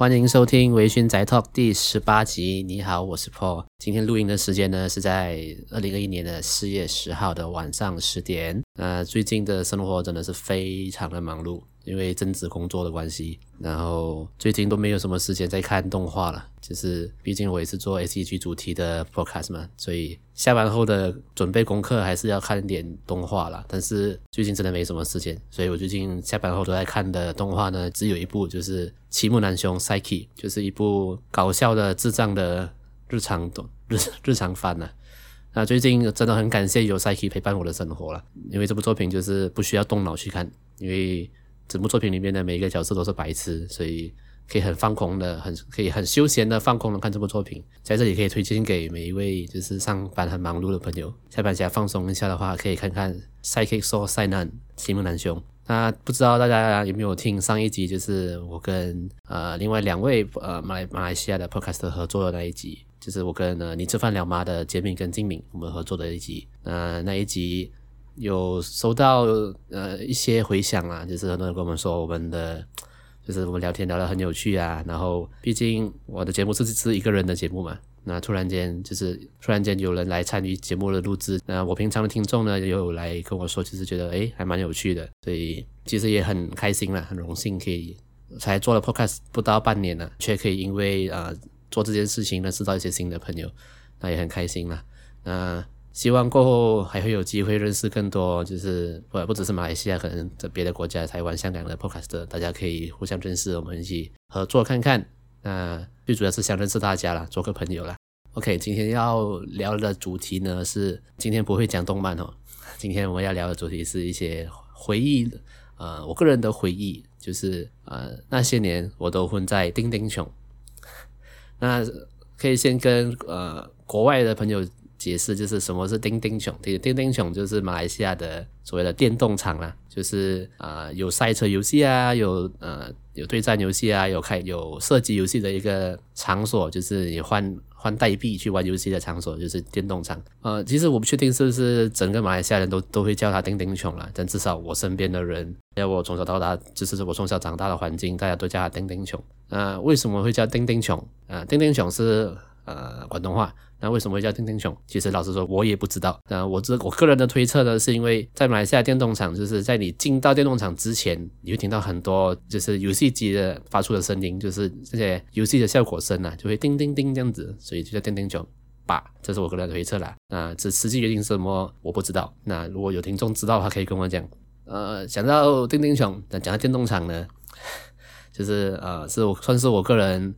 欢迎收听《微醺宅 Talk》第十八集。你好，我是 Paul。今天录音的时间呢是在二零二一年的四月十号的晚上十点。呃最近的生活真的是非常的忙碌。因为正职工作的关系，然后最近都没有什么时间在看动画了。就是毕竟我也是做 S E G 主题的 podcast 嘛，所以下班后的准备功课还是要看一点动画啦。但是最近真的没什么时间，所以我最近下班后都在看的动画呢，只有一部，就是《齐木楠雄 Psyche》，就是一部搞笑的智障的日常日日常番呢。那最近真的很感谢有 Psyche 陪伴我的生活了，因为这部作品就是不需要动脑去看，因为。整部作品里面的每一个角色都是白痴，所以可以很放空的、很可以很休闲的放空的看这部作品。在这里可以推荐给每一位就是上班很忙碌的朋友，下班想放松一下的话，可以看看《Psyche So Sainan》齐木楠雄。那不知道大家有没有听上一集，就是我跟呃另外两位呃马来马来西亚的 Podcast 合作的那一集，就是我跟呃你吃饭了吗的杰明跟金敏我们合作的一集。那那一集。有收到呃一些回响啊，就是很多人跟我们说我们的就是我们聊天聊得很有趣啊，然后毕竟我的节目是是一个人的节目嘛，那突然间就是突然间有人来参与节目的录制，那我平常的听众呢也有来跟我说，其实觉得诶还蛮有趣的，所以其实也很开心啦，很荣幸可以才做了 podcast 不到半年呢，却可以因为呃做这件事情认识到一些新的朋友，那也很开心啦，那。希望过后还会有机会认识更多，就是不不只是马来西亚，可能在别的国家，台湾、香港的 podcast，大家可以互相认识，我们一起合作看看。那最主要是想认识大家啦，做个朋友啦。OK，今天要聊的主题呢是，今天不会讲动漫哦，今天我们要聊的主题是一些回忆，呃，我个人的回忆，就是呃那些年我都混在丁丁穷。那可以先跟呃国外的朋友。解释就是什么是丁丁熊，丁丁丁熊就是马来西亚的所谓的电动场啦，就是啊、呃、有赛车游戏啊，有呃有对战游戏啊，有开有射击游戏的一个场所，就是你换换代币去玩游戏的场所，就是电动场。呃，其实我不确定是不是整个马来西亚人都都会叫它丁丁熊啦，但至少我身边的人，还有我从小到大，就是我从小长大的环境，大家都叫它丁丁熊。呃，为什么会叫丁丁熊？呃，丁丁熊是呃广东话。那为什么会叫叮叮熊？其实老实说，我也不知道。那我这我个人的推测呢，是因为在马来西亚电动厂，就是在你进到电动厂之前，你会听到很多就是游戏机的发出的声音，就是这些游戏的效果声啊，就会叮叮叮这样子，所以就叫叮叮熊吧。这是我个人的推测啦。那这实际原因是什么，我不知道。那如果有听众知道的话，可以跟我讲。呃，讲到叮叮熊，那讲到电动厂呢，就是呃，是我算是我个人，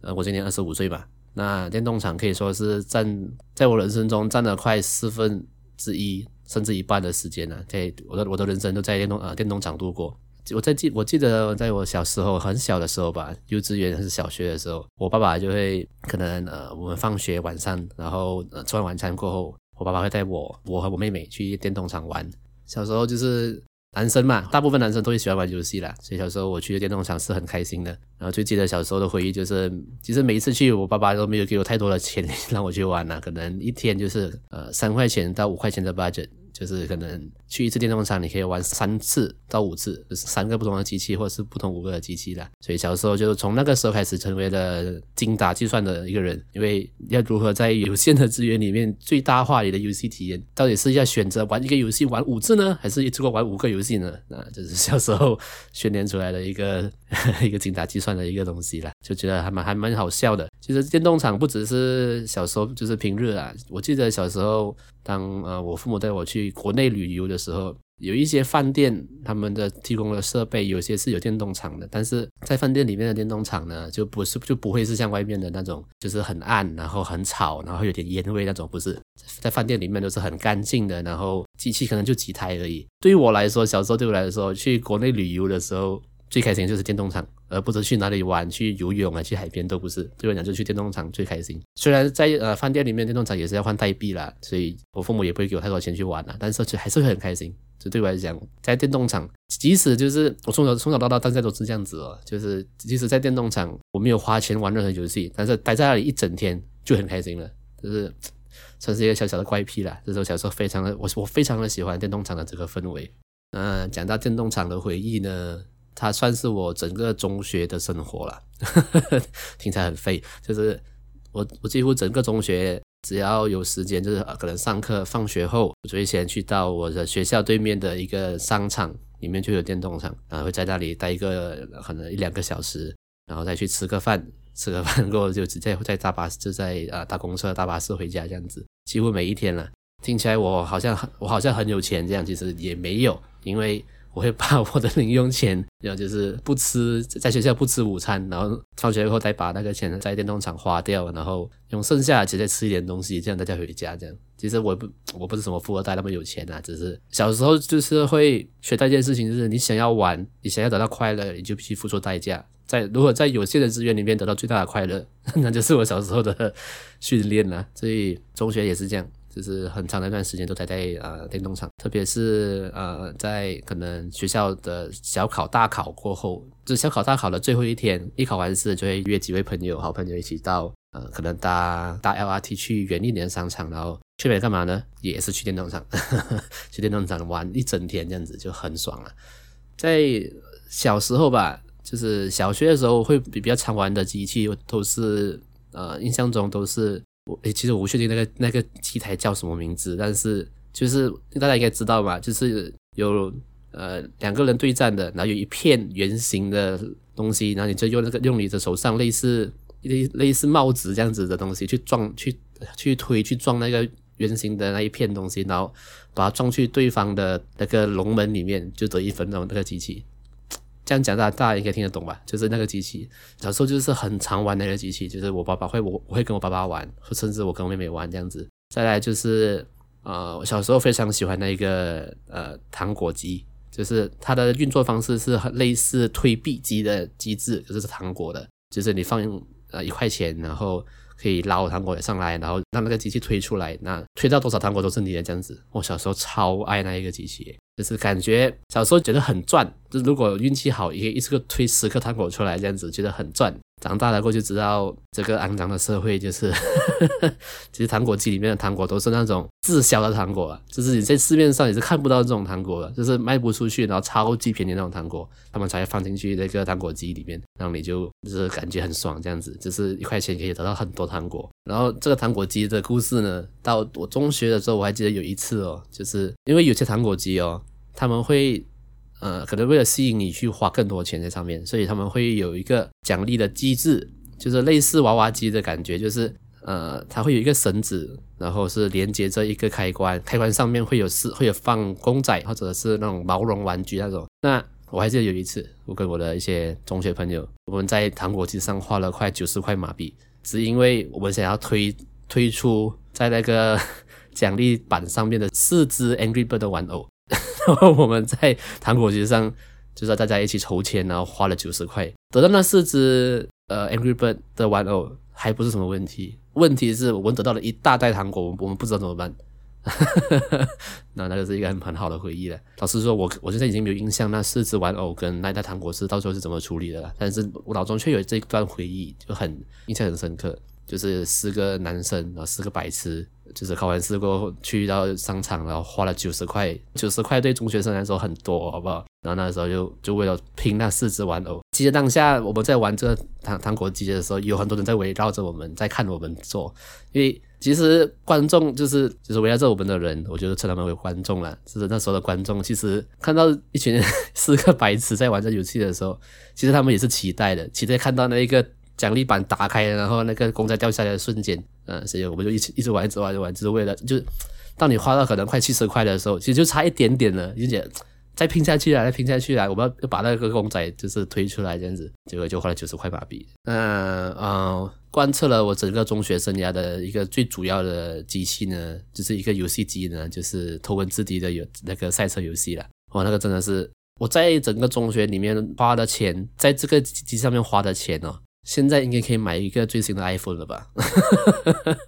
呃，我今年二十五岁吧。那电动厂可以说是占在我人生中占了快四分之一，甚至一半的时间了。在我的我的人生都在电动啊电动厂度过。我在记我记得在我小时候很小的时候吧，幼稚园还是小学的时候，我爸爸就会可能呃我们放学晚上，然后吃完晚餐过后，我爸爸会带我我和我妹妹去电动厂玩。小时候就是。男生嘛，大部分男生都会喜欢玩游戏啦，所以小时候我去的电动厂是很开心的。然后就记得小时候的回忆就是，其实每一次去，我爸爸都没有给我太多的钱 让我去玩啦，可能一天就是呃三块钱到五块钱的 budget。就是可能去一次电动场，你可以玩三次到五次，就是三个不同的机器，或者是不同五个的机器啦。所以小时候就从那个时候开始成为了精打计算的一个人，因为要如何在有限的资源里面最大化你的游戏体验，到底是要选择玩一个游戏玩五次呢，还是一次过玩五个游戏呢？那就是小时候训练出来的一个 一个精打计算的一个东西啦，就觉得还蛮还蛮好笑的。其实电动场不只是小时候，就是平日啊。我记得小时候，当呃我父母带我去国内旅游的时候，有一些饭店他们的提供的设备，有些是有电动场的。但是在饭店里面的电动场呢，就不是就不会是像外面的那种，就是很暗，然后很吵，然后有点烟味那种。不是在饭店里面都是很干净的，然后机器可能就几台而已。对于我来说，小时候对我来说，去国内旅游的时候。最开心就是电动场，而不是去哪里玩，去游泳啊，去海边都不是。对我讲，就去电动场最开心。虽然在呃饭店里面，电动场也是要换代币啦，所以我父母也不会给我太多钱去玩啦，但是还是会很开心。就对我来讲，在电动场，即使就是我从小从小到大，大家都是这样子哦，就是即使在电动场我没有花钱玩任何游戏，但是待在那里一整天就很开心了，就是算是一个小小的怪癖啦。就是我小时候非常的我我非常的喜欢电动场的这个氛围。那讲到电动场的回忆呢？它算是我整个中学的生活了，听起来很废，就是我我几乎整个中学只要有时间，就是可能上课放学后，我就会先去到我的学校对面的一个商场，里面就有电动场，然后会在那里待一个可能一两个小时，然后再去吃个饭，吃个饭过后就直接在大巴就在啊搭公车、搭巴士回家这样子，几乎每一天了。听起来我好像很我好像很有钱这样，其实也没有，因为。我会把我的零用钱，然后就是不吃，在学校不吃午餐，然后放学以后再把那个钱在电动场花掉，然后用剩下的钱再吃一点东西，这样大家回家这样。其实我不我不是什么富二代那么有钱啊，只是小时候就是会学到一件事情，就是你想要玩，你想要得到快乐，你就必须付出代价。在如果在有限的资源里面得到最大的快乐，那就是我小时候的训练了。所以中学也是这样。就是很长的一段时间都待在呃电动场，特别是呃在可能学校的小考大考过后，就小考大考的最后一天，一考完试就会约几位朋友、好朋友一起到呃可能搭搭 LRT 去远一点的商场，然后去那边干嘛呢？也是去电动场，去电动场玩一整天，这样子就很爽了。在小时候吧，就是小学的时候会比比较常玩的机器都是呃印象中都是。我诶，其实我不确定那个那个机台叫什么名字，但是就是大家应该知道吧，就是有呃两个人对战的，然后有一片圆形的东西，然后你就用那个用你的手上类似类类似帽子这样子的东西去撞去去推去撞那个圆形的那一片东西，然后把它撞去对方的那个龙门里面，就得一分那种那个机器。这样讲，大家大家应该听得懂吧？就是那个机器，小时候就是很常玩那个机器，就是我爸爸会，我我会跟我爸爸玩，甚至我跟我妹妹玩这样子。再来就是，呃，我小时候非常喜欢那个呃糖果机，就是它的运作方式是很类似推币机的机制，就是是糖果的，就是你放呃一块钱，然后可以捞糖果上来，然后让那个机器推出来，那推到多少糖果都是你的这样子。我小时候超爱那一个机器。就是感觉小时候觉得很赚，就如果运气好，也可以一次个推十颗糖果出来，这样子觉得很赚。长大了过后就知道，这个肮脏的社会就是，其实糖果机里面的糖果都是那种滞销的糖果，就是你在市面上也是看不到这种糖果的，就是卖不出去，然后超级便宜那种糖果，他们才会放进去那个糖果机里面，然后你就就是感觉很爽，这样子，就是一块钱可以得到很多糖果。然后这个糖果机的故事呢，到我中学的时候，我还记得有一次哦，就是因为有些糖果机哦。他们会，呃，可能为了吸引你去花更多钱在上面，所以他们会有一个奖励的机制，就是类似娃娃机的感觉，就是，呃，它会有一个绳子，然后是连接着一个开关，开关上面会有是 会有放公仔或者是那种毛绒玩具那种。那我还记得有一次，我跟我的一些中学朋友，我们在糖果机上花了快九十块马币，只因为我们想要推推出在那个 奖励板上面的四只 Angry Bird 的玩偶。然后我们在糖果机上，就是大家一起筹钱，然后花了九十块，得到那四只呃 Angry Bird 的玩偶，还不是什么问题。问题是我们得到了一大袋糖果，我们不知道怎么办。那那个是一个很很好的回忆了。老实说，我我现在已经没有印象那四只玩偶跟那袋糖果是到时候是怎么处理的了。但是我脑中却有这一段回忆，就很印象很深刻。就是四个男生，然后四个白痴，就是考完试过后去到商场，然后花了九十块，九十块对中学生来说很多，好不好？然后那时候就就为了拼那四只玩偶。其实当下我们在玩这个糖糖果机的时候，有很多人在围绕着我们，在看我们做。因为其实观众就是就是围绕着我们的人，我就称他们为观众了。就是那时候的观众，其实看到一群 四个白痴在玩这游戏的时候，其实他们也是期待的，期待看到那一个。奖励板打开，然后那个公仔掉下来的瞬间，嗯，所以我们就一直一直玩，一直玩，一直玩，就是为了，就当你花到可能快七十块的时候，其实就差一点点了，而且再拼下去了，再拼下去了，我们要把那个公仔就是推出来这样子，结果就花了九十块马币。嗯嗯，贯彻了我整个中学生涯的一个最主要的机器呢，就是一个游戏机呢，就是头文字 D 的有那个赛车游戏了。哇，那个真的是我在整个中学里面花的钱，在这个机上面花的钱哦。现在应该可以买一个最新的 iPhone 了吧？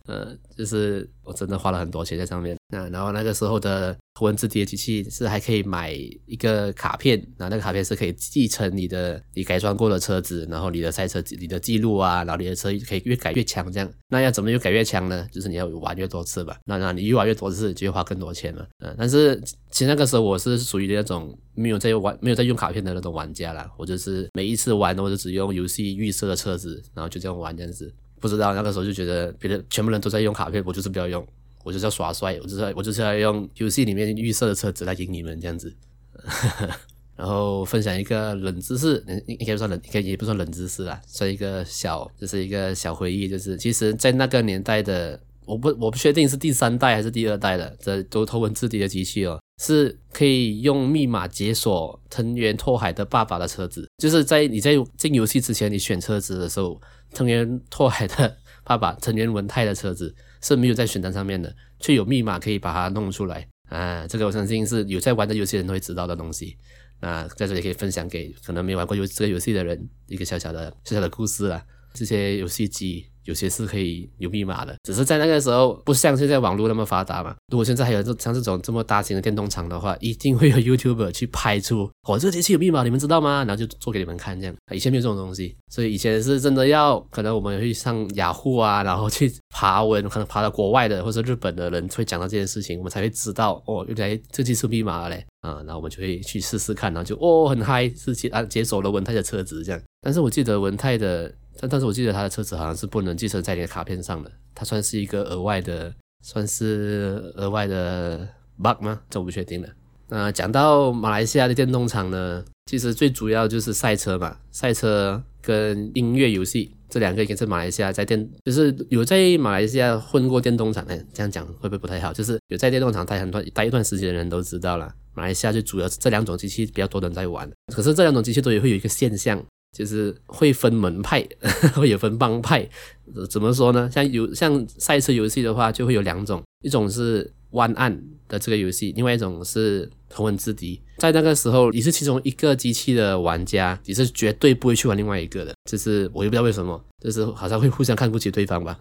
嗯，就是我真的花了很多钱在上面。那然后那个时候的图文字体的机器是还可以买一个卡片，然后那个卡片是可以继承你的你改装过的车子，然后你的赛车你的记录啊，然后你的车可以越改越强这样。那要怎么越改越强呢？就是你要玩越多次吧。那那你越玩越多次，就会花更多钱了。嗯，但是其实那个时候我是属于那种没有在玩、没有在用卡片的那种玩家啦。我就是每一次玩，我就只用游戏预设的车子，然后就这样玩这样子。不知道那个时候就觉得别人全部人都在用卡片，我就是不要用。我就是要耍帅，我就是我就是要用游戏里面预设的车子来赢你们这样子，然后分享一个冷知识，应该不算冷，应该也不算冷知识啦，算一个小，就是一个小回忆，就是其实，在那个年代的，我不我不确定是第三代还是第二代的，这都头文字 D 的机器哦，是可以用密码解锁藤原拓海的爸爸的车子，就是在你在进游戏之前，你选车子的时候，藤原拓海的爸爸藤原文太的车子。是没有在选单上面的，却有密码可以把它弄出来啊！这个我相信是有在玩的游戏人都会知道的东西那，在这里可以分享给可能没玩过游这个游戏的人一个小小的小小的故事啊。这些游戏机。有些是可以有密码的，只是在那个时候不像现在网络那么发达嘛。如果现在还有这像这种这么大型的电动厂的话，一定会有 YouTuber 去拍出哦，这个机器有密码，你们知道吗？然后就做给你们看这样。以前没有这种东西，所以以前是真的要可能我们会上雅虎啊，然后去爬文，可能爬到国外的或者日本的人会讲到这件事情，我们才会知道哦，原来这机器密码嘞啊，然后我们就会去试试看，然后就哦很嗨，是解啊解锁了文泰的车子这样。但是我记得文泰的。但但是我记得他的车子好像是不能寄存在你的卡片上的，它算是一个额外的，算是额外的 bug 吗？这我不确定了。那讲到马来西亚的电动厂呢，其实最主要就是赛车嘛，赛车跟音乐游戏这两个应该是马来西亚在电，就是有在马来西亚混过电动厂的，这样讲会不会不太好？就是有在电动厂待很多待一段时间的人都知道了，马来西亚最主要是这两种机器比较多人在玩，可是这两种机器都也会有一个现象。就是会分门派，会有分帮派，怎么说呢？像有像赛车游戏的话，就会有两种，一种是 One 案的这个游戏，另外一种是头文字 D。在那个时候，你是其中一个机器的玩家，你是绝对不会去玩另外一个的。就是我也不知道为什么，就是好像会互相看不起对方吧，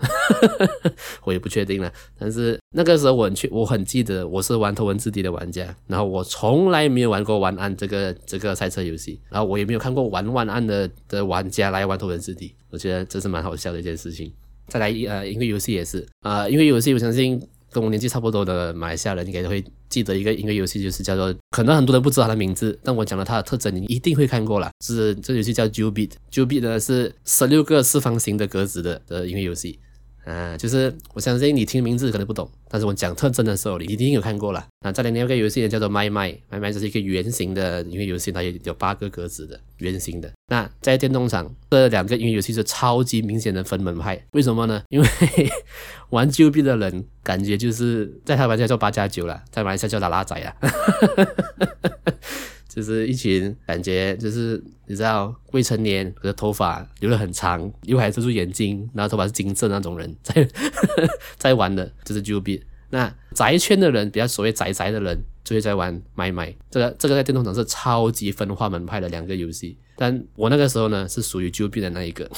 我也不确定了。但是那个时候我很去，我很记得我是玩头文字 D 的玩家，然后我从来没有玩过 One 案这个这个赛车游戏，然后我也没有看过玩 One 案的的玩家来玩头文字 D，我觉得这是蛮好笑的一件事情。再来一呃，音乐游戏也是啊、呃，音乐游戏我相信。跟我年纪差不多的马来西亚人应该都会记得一个音乐游戏，就是叫做，可能很多人不知道它的名字，但我讲了它的特征，你一定会看过了。是这游戏叫 Jubit，Jubit 呢是十六个四方形的格子的的音乐游戏。啊，就是我相信你听名字可能不懂，但是我讲特征的时候，你一定有看过了。啊，再来另外一个游戏呢，叫做麦麦，麦麦就是一个圆形的音乐游戏，它有有八个格子的圆形的。那在电动厂，这两个音乐游戏是超级明显的分门派，为什么呢？因为 玩 jb 的人感觉就是在台湾叫八加九了，在马来西亚叫拉拉仔啊。就是一群感觉就是你知道未成年，可是头发留得很长，又还遮住眼睛，然后头发是金色那种人在 在玩的，就是 Jiu Beat。那宅圈的人，比较所谓宅宅的人，就会在玩麦麦。这个这个在电动城是超级分化门派的两个游戏，但我那个时候呢是属于 Jiu Beat 的那一个。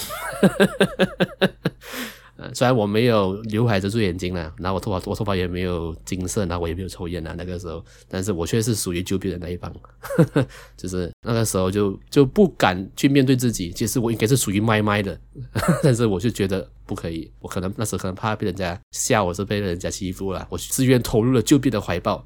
呃，虽然我没有刘海遮住眼睛了，然后我头发我头发也没有金色，然后我也没有抽烟啊，那个时候，但是我却是属于 Jiu Beat 的那一帮，就是那个时候就就不敢去面对自己，其实我应该是属于麦麦的，但是我就觉得不可以，我可能那时候可能怕被人家笑我是被人家欺负了，我自愿投入了 Jiu Beat 的怀抱。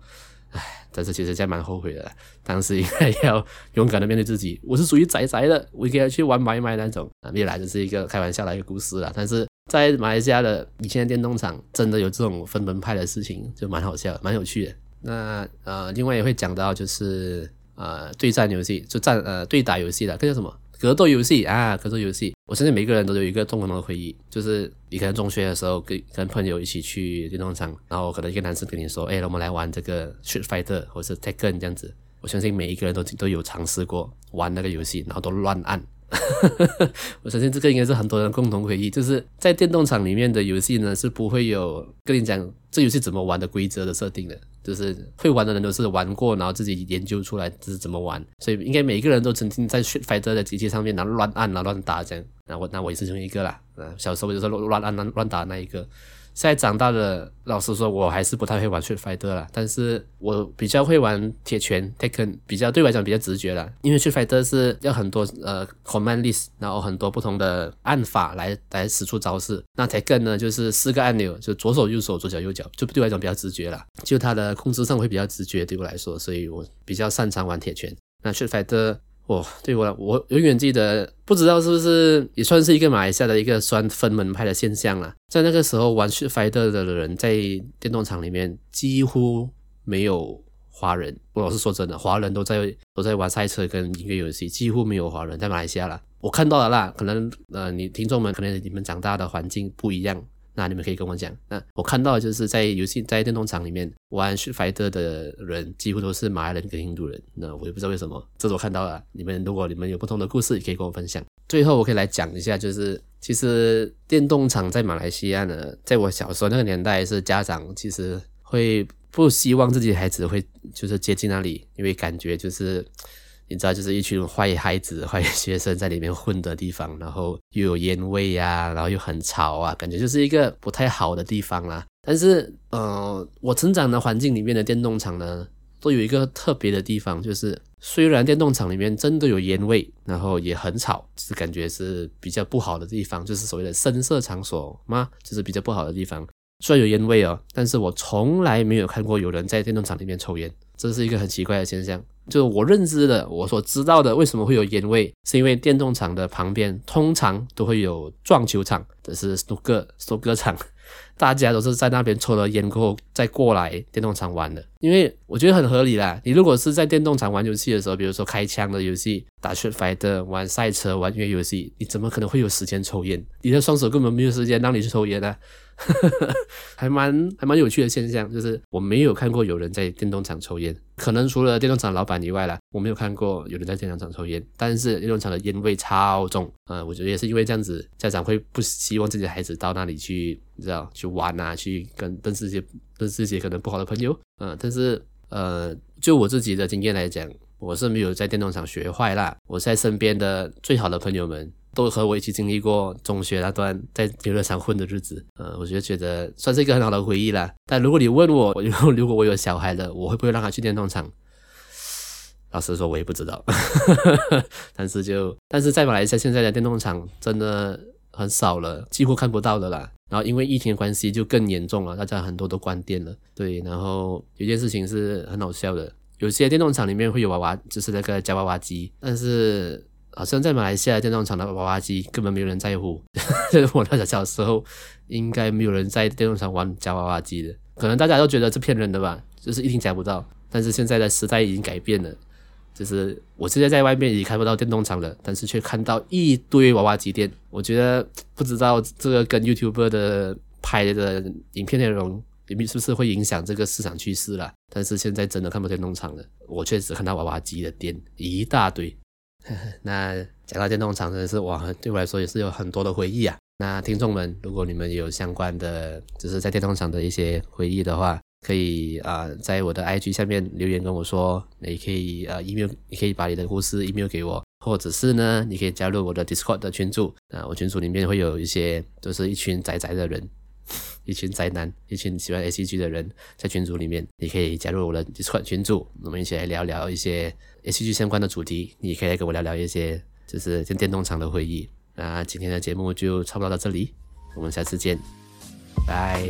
唉，但是其实现在蛮后悔的，当时应该要勇敢的面对自己。我是属于宅宅的，我应该要去玩买买那种啊，未来这是一个开玩笑的一个故事啦。但是在马来西亚的以前的电动厂，真的有这种分门派的事情，就蛮好笑，蛮有趣的。那呃，另外也会讲到就是呃对战游戏，就战呃对打游戏的，这叫什么？格斗游戏啊，格斗游戏，我相信每个人都有一个共同的回忆，就是你可能中学的时候跟跟朋友一起去电动场，然后可能一个男生跟你说，哎，我们来玩这个 Street Fighter 或者是 Tekken 这样子。我相信每一个人都都有尝试过玩那个游戏，然后都乱按。我相信这个应该是很多人共同回忆，就是在电动场里面的游戏呢是不会有跟你讲这游戏怎么玩的规则的设定的。就是会玩的人都是玩过，然后自己研究出来这是怎么玩，所以应该每一个人都曾经在摆着的机器上面然后乱按然后乱打这样，那我那我也是其中一个啦，嗯，小时候就是乱乱按乱乱打那一个，现在长大了，老实说，我还是不太会玩 Street Fighter 啦。但是我比较会玩铁拳 Tekken，比较对我来讲比较直觉啦。因为 Street Fighter 是要很多呃 command list，然后很多不同的按法来来使出招式。那 Tekken 呢，就是四个按钮，就左手右手左脚右脚，就对我来讲比较直觉啦。就它的控制上会比较直觉，对我来说，所以我比较擅长玩铁拳。那 Street Fighter。哦，对我，我永远记得，不知道是不是也算是一个马来西亚的一个算分门派的现象了。在那个时候玩去 Fighter 的人，在电动场里面几乎没有华人。我老实说真的，华人都在都在玩赛车跟音乐游戏，几乎没有华人在马来西亚了。我看到了啦，可能呃，你听众们可能你们长大的环境不一样。那你们可以跟我讲，那我看到就是在游戏在电动厂里面玩 shifter 的人，几乎都是马来人跟印度人。那我也不知道为什么，这是我看到了。你们如果你们有不同的故事，也可以跟我分享。最后我可以来讲一下，就是其实电动厂在马来西亚呢，在我小时候那个年代，是家长其实会不希望自己孩子会就是接近那里，因为感觉就是。你知道，就是一群坏孩子、坏学生在里面混的地方，然后又有烟味呀、啊，然后又很吵啊，感觉就是一个不太好的地方啦。但是，呃，我成长的环境里面的电动厂呢，都有一个特别的地方，就是虽然电动厂里面真的有烟味，然后也很吵，就是感觉是比较不好的地方，就是所谓的声色场所嘛，就是比较不好的地方。虽然有烟味哦，但是我从来没有看过有人在电动厂里面抽烟，这是一个很奇怪的现象。就是我认知的，我所知道的，为什么会有烟味？是因为电动场的旁边通常都会有撞球场，这是 snooker snooker 场，大家都是在那边抽了烟过后再过来电动场玩的。因为我觉得很合理啦，你如果是在电动场玩游戏的时候，比如说开枪的游戏、打 Street Fighter、玩赛车、玩音乐游戏，你怎么可能会有时间抽烟？你的双手根本没有时间让你去抽烟啊！还蛮还蛮有趣的现象，就是我没有看过有人在电动厂抽烟，可能除了电动厂老板以外啦，我没有看过有人在电动厂抽烟。但是电动厂的烟味超重，呃，我觉得也是因为这样子，家长会不希望自己的孩子到那里去，你知道，去玩啊，去跟认识一些认识一些可能不好的朋友，嗯、但是呃，就我自己的经验来讲，我是没有在电动厂学坏啦，我在身边的最好的朋友们。都和我一起经历过中学那段在游乐场混的日子，呃，我就觉得算是一个很好的回忆啦。但如果你问我，如 果如果我有小孩了，我会不会让他去电动场？老实说，我也不知道。但是就但是在马来西亚现在的电动场真的很少了，几乎看不到的啦。然后因为疫情的关系就更严重了，大家很多都关店了。对，然后有件事情是很好笑的，有些电动场里面会有娃娃，就是那个夹娃娃机，但是。好像在马来西亚电动厂的娃娃机根本没有人在乎，就 是我那小时候应该没有人在电动厂玩夹娃娃机的，可能大家都觉得是骗人的吧，就是一定夹不到。但是现在的时代已经改变了，就是我现在在外面也看不到电动厂了，但是却看到一堆娃娃机店。我觉得不知道这个跟 YouTuber 的拍的影片内容是不是会影响这个市场趋势了？但是现在真的看不到电动场了，我确实看到娃娃机的店一大堆。那讲到电动场，真的是哇，对我来说也是有很多的回忆啊。那听众们，如果你们有相关的，就是在电动场的一些回忆的话，可以啊、在我的 IG 下面留言跟我说。你可以呃 email，你可以把你的故事 email 给我，或者是呢，你可以加入我的 Discord 的群组啊。我群组里面会有一些，就是一群宅宅的人，一群宅男，一群喜欢 ACG 的人，在群组里面，你可以加入我的 Discord 群组，我们一起来聊聊一些。ACG 相关的主题，你可以来跟我聊聊一些，就是跟电动厂的会议。那今天的节目就差不多到这里，我们下次见，拜。